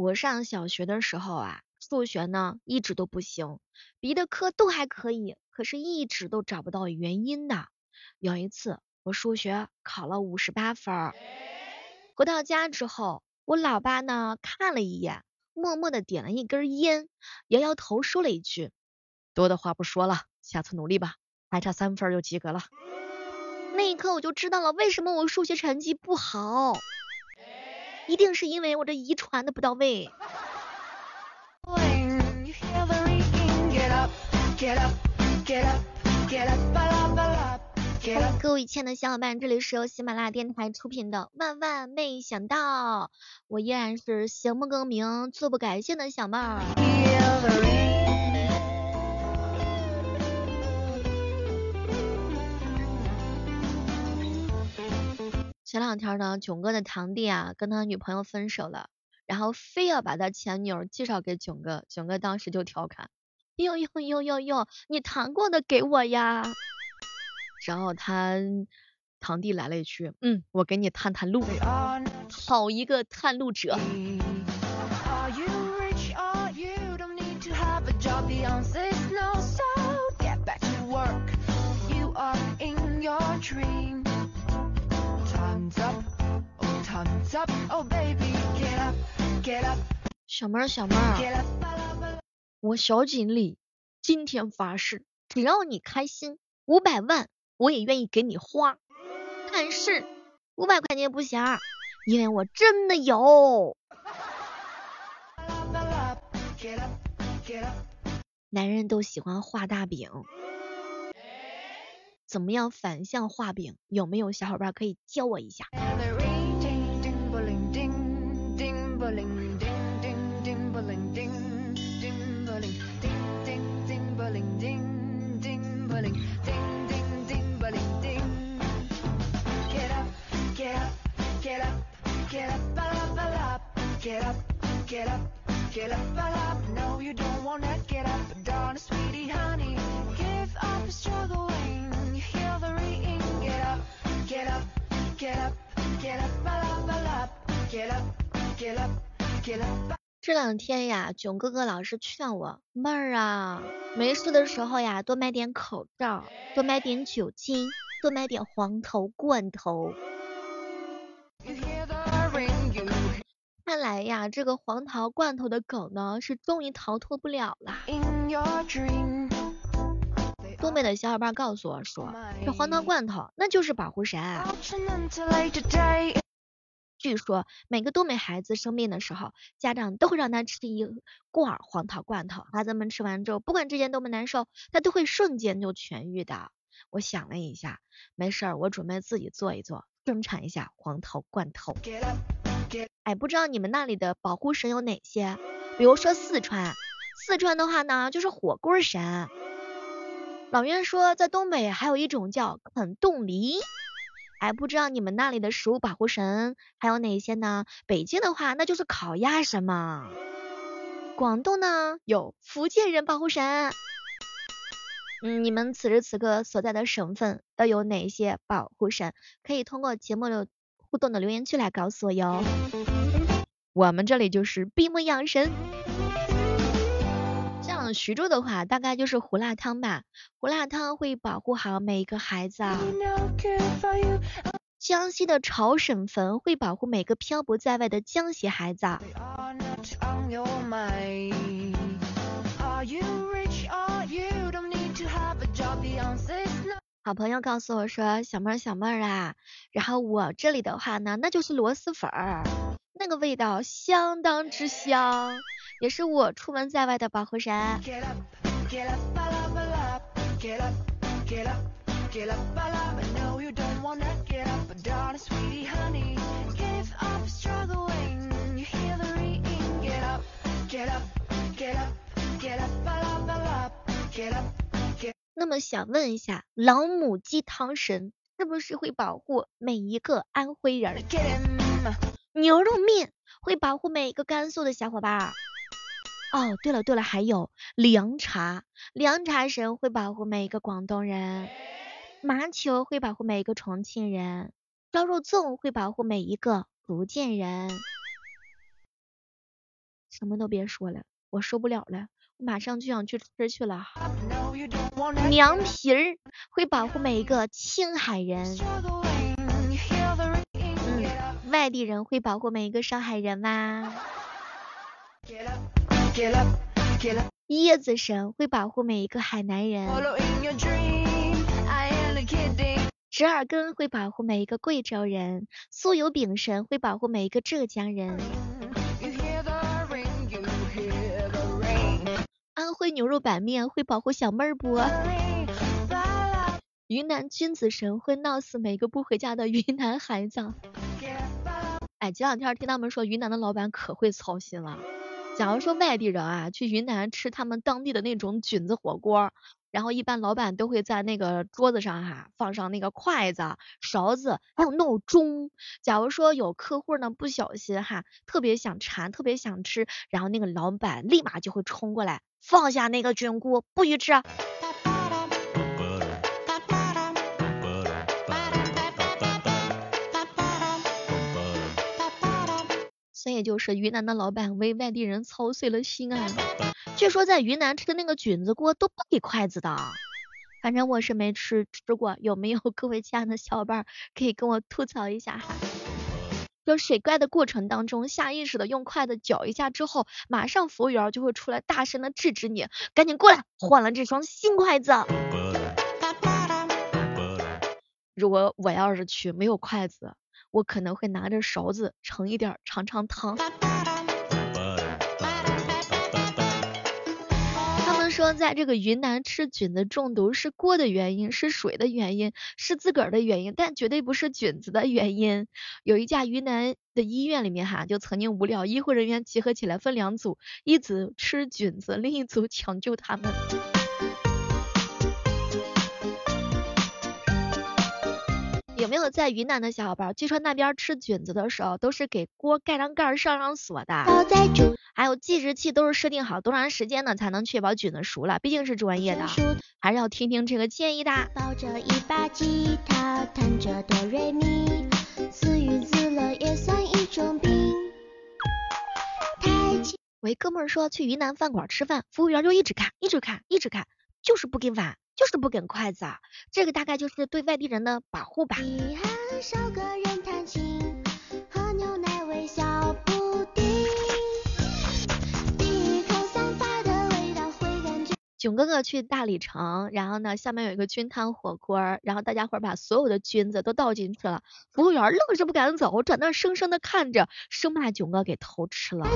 我上小学的时候啊，数学呢一直都不行，别的科都还可以，可是一直都找不到原因的。有一次我数学考了五十八分，回到家之后，我老爸呢看了一眼，默默的点了一根烟，摇摇头说了一句：“多的话不说了，下次努力吧，还差三分就及格了。”那一刻我就知道了为什么我数学成绩不好，一定是因为我这遗传的不到位。各位亲爱的小伙伴，这里是由喜马拉雅电台出品的《万万没想到》，我依然是行不更名，坐不改姓的小妹儿。前两天呢，囧哥的堂弟啊跟他女朋友分手了，然后非要把他前女友介绍给囧哥，囧哥当时就调侃，哟哟哟哟哟，你谈过的给我呀。然后他堂弟来了一句，嗯，我给你探探路，好一个探路者。小妹儿，小妹儿，我小锦鲤今天发誓，只要你开心，五百万我也愿意给你花。但是五百块钱不行，因为我真的有。男人都喜欢画大饼，怎么样反向画饼？有没有小伙伴可以教我一下？这两天呀，囧哥哥老是劝我妹儿啊，没事的时候呀，多买点口罩，多买点酒精，多买点黄桃罐头。看来呀，这个黄桃罐头的梗呢，是终于逃脱不了了。东北的小伙伴告诉我说，这黄桃罐头那就是保护神。据说每个东北孩子生病的时候，家长都会让他吃一罐黄桃罐头，孩子们吃完之后，不管之前多么难受，他都会瞬间就痊愈的。我想了一下，没事儿，我准备自己做一做，生产一下黄桃罐头。哎，不知道你们那里的保护神有哪些？比如说四川，四川的话呢，就是火锅神。老袁说，在东北还有一种叫啃冻梨。哎，不知道你们那里的食物保护神还有哪些呢？北京的话，那就是烤鸭神嘛。广东呢，有福建人保护神。嗯，你们此时此刻所在的省份都有哪些保护神？可以通过节目的。互动的留言区来告诉我哟，我们这里就是闭目养神。徐州的话，大概就是胡辣汤吧，胡辣汤会保护好每一个孩子啊。江西的潮省粉会保护每个漂泊在外的江西孩子。好朋友告诉我说，小妹儿小妹儿啊，然后我这里的话呢，那就是螺蛳粉儿，那个味道相当之香，也是我出门在外的保护神。那么想问一下，老母鸡汤神是不是会保护每一个安徽人？牛肉面会保护每一个甘肃的小伙伴。哦，对了对了，还有凉茶，凉茶神会保护每一个广东人。麻球会保护每一个重庆人，烧肉粽会保护每一个福建人。什么都别说了，我受不了了，我马上就想去吃去了。凉皮儿会保护每一个青海人，嗯，外地人会保护每一个上海人吗？椰子神会保护每一个海南人，折耳根会保护每一个贵州人，酥油饼神会保护每一个浙江人，安徽牛肉板面会保护小妹儿不？云南君子神会闹死每个不回家的云南孩子。哎，前两天听他们说云南的老板可会操心了。假如说外地人啊去云南吃他们当地的那种菌子火锅，然后一般老板都会在那个桌子上哈放上那个筷子、勺子，还有闹钟。假如说有客户呢不小心哈，特别想馋，特别想吃，然后那个老板立马就会冲过来放下那个菌菇，不许吃。所以就是云南的老板为外地人操碎了心啊！据说在云南吃的那个菌子锅都不给筷子的，反正我是没吃吃过，有没有各位亲爱的小伙伴可以跟我吐槽一下哈？就水怪的过程当中，下意识的用筷子搅一下之后，马上服务员就会出来大声的制止你，赶紧过来换了这双新筷子。如果我要是去没有筷子。我可能会拿着勺子盛一点尝尝汤。他们说，在这个云南吃菌子中毒是锅的原因，是水的原因，是自个儿的原因，但绝对不是菌子的原因。有一家云南的医院里面哈，就曾经无聊，医护人员集合起来分两组，一组吃菌子，另一组抢救他们。没有在云南的小伙伴？据说那边吃菌子的时候，都是给锅盖上盖上上锁的，还有计时器都是设定好多长时间呢才能确保菌子熟了，毕竟是专业的，还是要听听这个建议的。抱着一把吉他，弹着哆瑞咪，自娱自乐也算一种病。我一哥们说去云南饭馆吃饭，服务员就一直看，一直看，一直看，就是不给碗。就是不给筷子，这个大概就是对外地人的保护吧。囧哥哥去大理城，然后呢，下面有一个菌汤火锅，然后大家伙把所有的菌子都倒进去了，服务员愣是不敢走，转那生生的看着，生怕囧哥给偷吃了。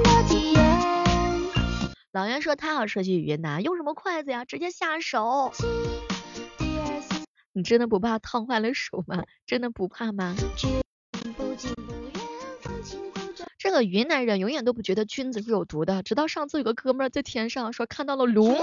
老袁说他要说去云南，用什么筷子呀？直接下手。你真的不怕烫坏了手吗？真的不怕吗？这个云南人永远都不觉得菌子是有毒的，直到上次有个哥们在天上说看到了龙。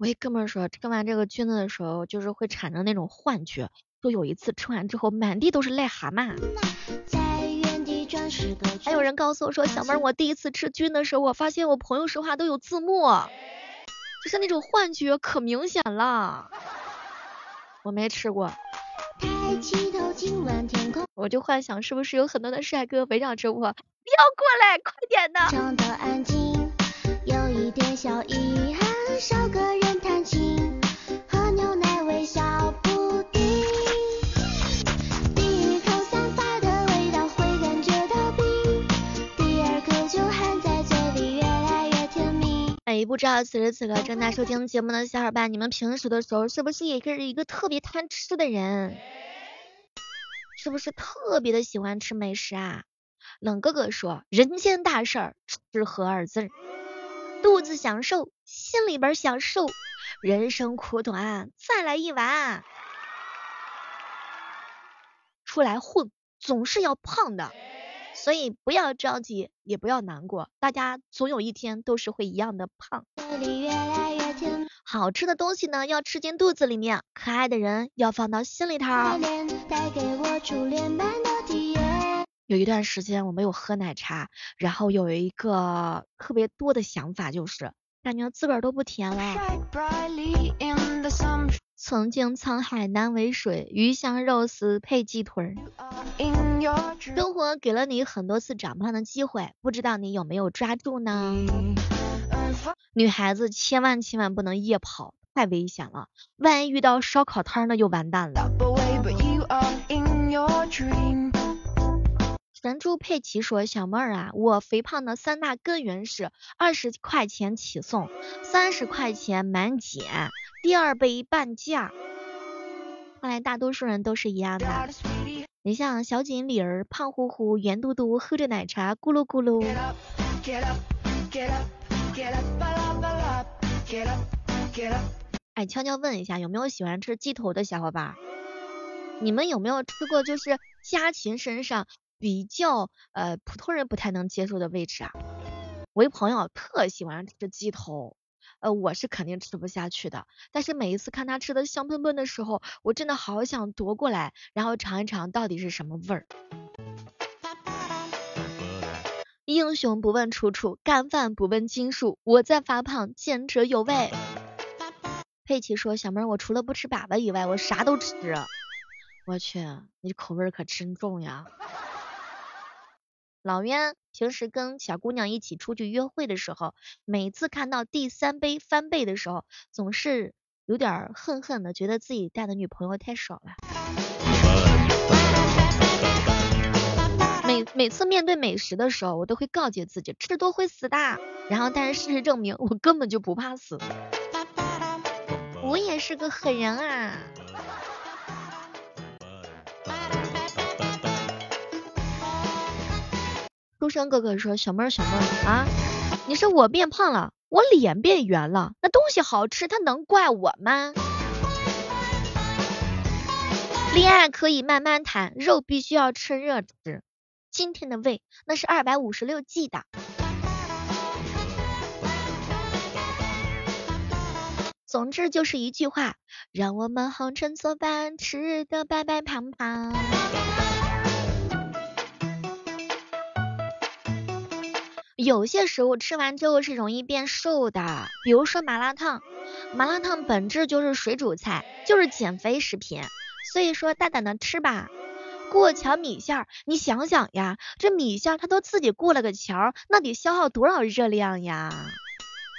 我一哥们说吃完这个菌子的时候，就是会产生那种幻觉。说有一次吃完之后，满地都是癞蛤蟆。还有人告诉我说，小妹儿，我第一次吃菌的时候，我发现我朋友说话都有字幕，就是那种幻觉可明显了。我没吃过，我就幻想是不是有很多的帅哥围绕着我，你要过来，快点的。知道此时此刻正在收听节目的小伙伴，你们平时的时候是不是也是一个特别贪吃的人？是不是特别的喜欢吃美食啊？冷哥哥说，人间大事儿，吃喝二字。肚子享受，心里边享受，人生苦短，再来一碗。出来混，总是要胖的，所以不要着急，也不要难过，大家总有一天都是会一样的胖。好吃的东西呢，要吃进肚子里面，可爱的人要放到心里头。有一段时间我没有喝奶茶，然后有一个特别多的想法就是感觉自个儿都不甜了。曾经沧海难为水，鱼香肉丝配鸡腿儿。生活给了你很多次长胖的机会，不知道你有没有抓住呢？女孩子千万千万不能夜跑，太危险了，万一遇到烧烤摊那就完蛋了。神猪佩奇说：“小妹儿啊，我肥胖的三大根源是二十块钱起送，三十块钱满减，第二杯半价。看来大多数人都是一样的。你像小锦鲤儿，胖乎乎、圆嘟嘟，喝着奶茶咕噜咕噜。哎，悄悄问一下，有没有喜欢吃鸡头的小伙伴？你们有没有吃过？就是家禽身上。”比较呃普通人不太能接受的位置啊，我一朋友特喜欢吃鸡头，呃我是肯定吃不下去的，但是每一次看他吃的香喷喷的时候，我真的好想夺过来，然后尝一尝到底是什么味儿。英雄不问出处，干饭不问斤数，我在发胖，见者有味。佩奇说，小妹儿我除了不吃粑粑以外，我啥都吃。我去，你口味可真重呀。老冤平时跟小姑娘一起出去约会的时候，每次看到第三杯翻倍的时候，总是有点恨恨的，觉得自己带的女朋友太少了。每每次面对美食的时候，我都会告诫自己，吃多会死的。然后，但是事实证明，我根本就不怕死。我也是个狠人啊。书生哥哥说：“小妹儿，小妹儿啊，你说我变胖了，我脸变圆了，那东西好吃，他能怪我吗？恋爱可以慢慢谈，肉必须要趁热吃。今天的胃那是二百五十六 G 的。总之就是一句话，让我们红尘作伴，吃得白白胖胖。”有些食物吃完之后是容易变瘦的，比如说麻辣烫，麻辣烫本质就是水煮菜，就是减肥食品，所以说大胆的吃吧。过桥米线，你想想呀，这米线它都自己过了个桥，那得消耗多少热量呀？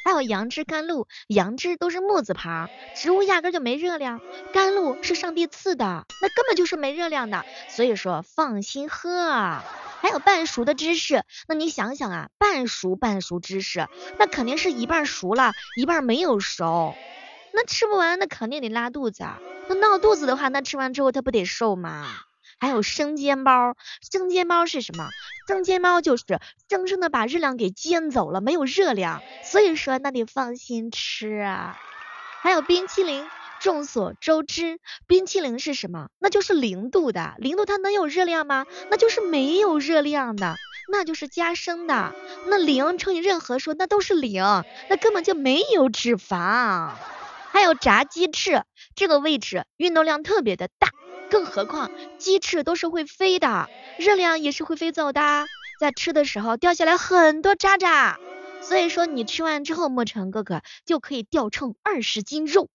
还有杨枝甘露，杨枝都是木字旁，植物压根就没热量，甘露是上帝赐的，那根本就是没热量的，所以说放心喝。还有半熟的芝士，那你想想啊，半熟半熟芝士，那肯定是一半熟了，一半没有熟，那吃不完，那肯定得拉肚子啊。那闹肚子的话，那吃完之后他不得瘦吗？还有生煎包，生煎包是什么？生煎包就是生生的把热量给煎走了，没有热量，所以说那得放心吃啊。还有冰淇淋。众所周知，冰淇淋是什么？那就是零度的，零度它能有热量吗？那就是没有热量的，那就是加生的。那零乘以任何数，那都是零，那根本就没有脂肪。还有炸鸡翅，这个位置运动量特别的大，更何况鸡翅都是会飞的，热量也是会飞走的，在吃的时候掉下来很多渣渣。所以说你吃完之后，莫尘哥哥就可以掉秤二十斤肉。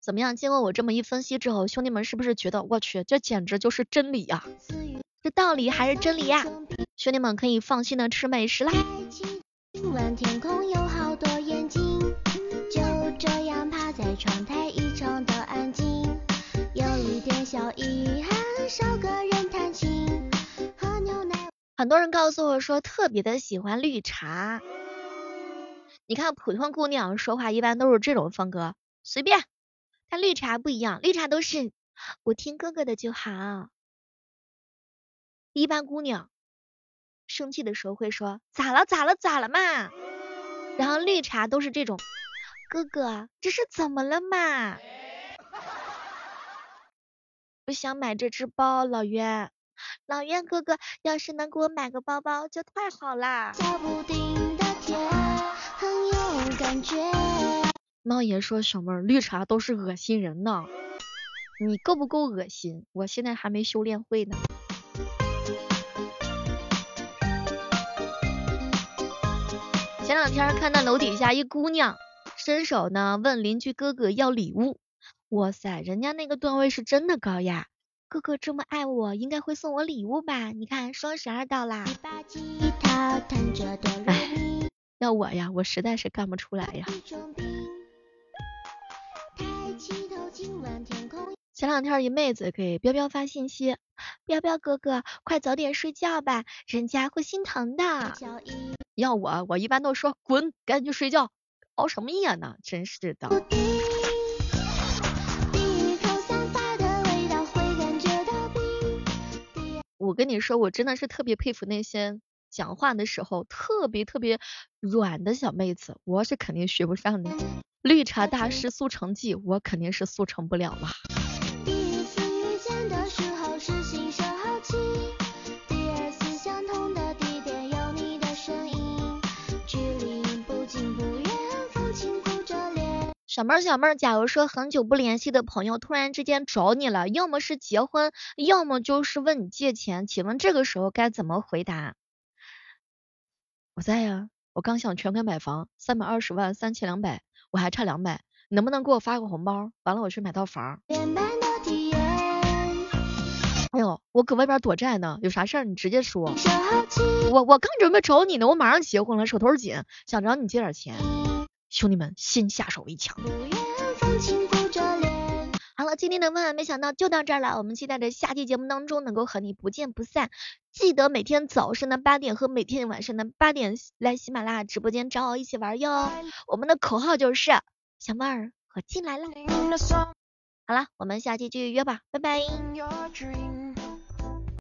怎么样？经过我这么一分析之后，兄弟们是不是觉得我去，这简直就是真理呀？这道理还是真理呀？兄弟们可以放心的吃美食啦。很多人告诉我说特别的喜欢绿茶。你看普通姑娘说话一般都是这种风格，随便。但绿茶不一样，绿茶都是我听哥哥的就好。一般姑娘生气的时候会说咋了咋了咋了嘛，然后绿茶都是这种，哥哥这是怎么了嘛？我想买这只包，老袁，老袁哥哥要是能给我买个包包就太好啦。猫爷说：“小妹儿，绿茶都是恶心人呢，你够不够恶心？我现在还没修炼会呢。”前两天看到楼底下一姑娘伸手呢问邻居哥哥要礼物，哇塞，人家那个段位是真的高呀，哥哥这么爱我，应该会送我礼物吧？你看双十二到啦。哎，要我呀，我实在是干不出来呀。前两天一妹子给彪彪发信息，彪彪哥哥，快早点睡觉吧，人家会心疼的。要我，我一般都说滚，赶紧去睡觉，熬什么夜呢？真是的。我跟你说，我真的是特别佩服那些讲话的时候特别特别软的小妹子，我是肯定学不上的。绿茶大师速成记，我肯定是速成不了了。小妹儿，小妹儿，假如说很久不联系的朋友突然之间找你了，要么是结婚，要么就是问你借钱，请问这个时候该怎么回答？我在呀，我刚想全款买房，三百二十万，三千两百，我还差两百，能不能给我发个红包？完了我去买套房。哎呦，我搁外边躲债呢，有啥事儿你直接说。我我刚准备找你呢，我马上结婚了，手头紧，想找你借点钱。兄弟们，先下手为强。好了，今天的万万没想到就到这儿了，我们期待着下期节目当中能够和你不见不散。记得每天早上的八点和每天晚上的八点来喜马拉雅直播间找我一起玩哟。我们的口号就是小妹儿，我进来了。好了，我们下期继续约吧，拜拜。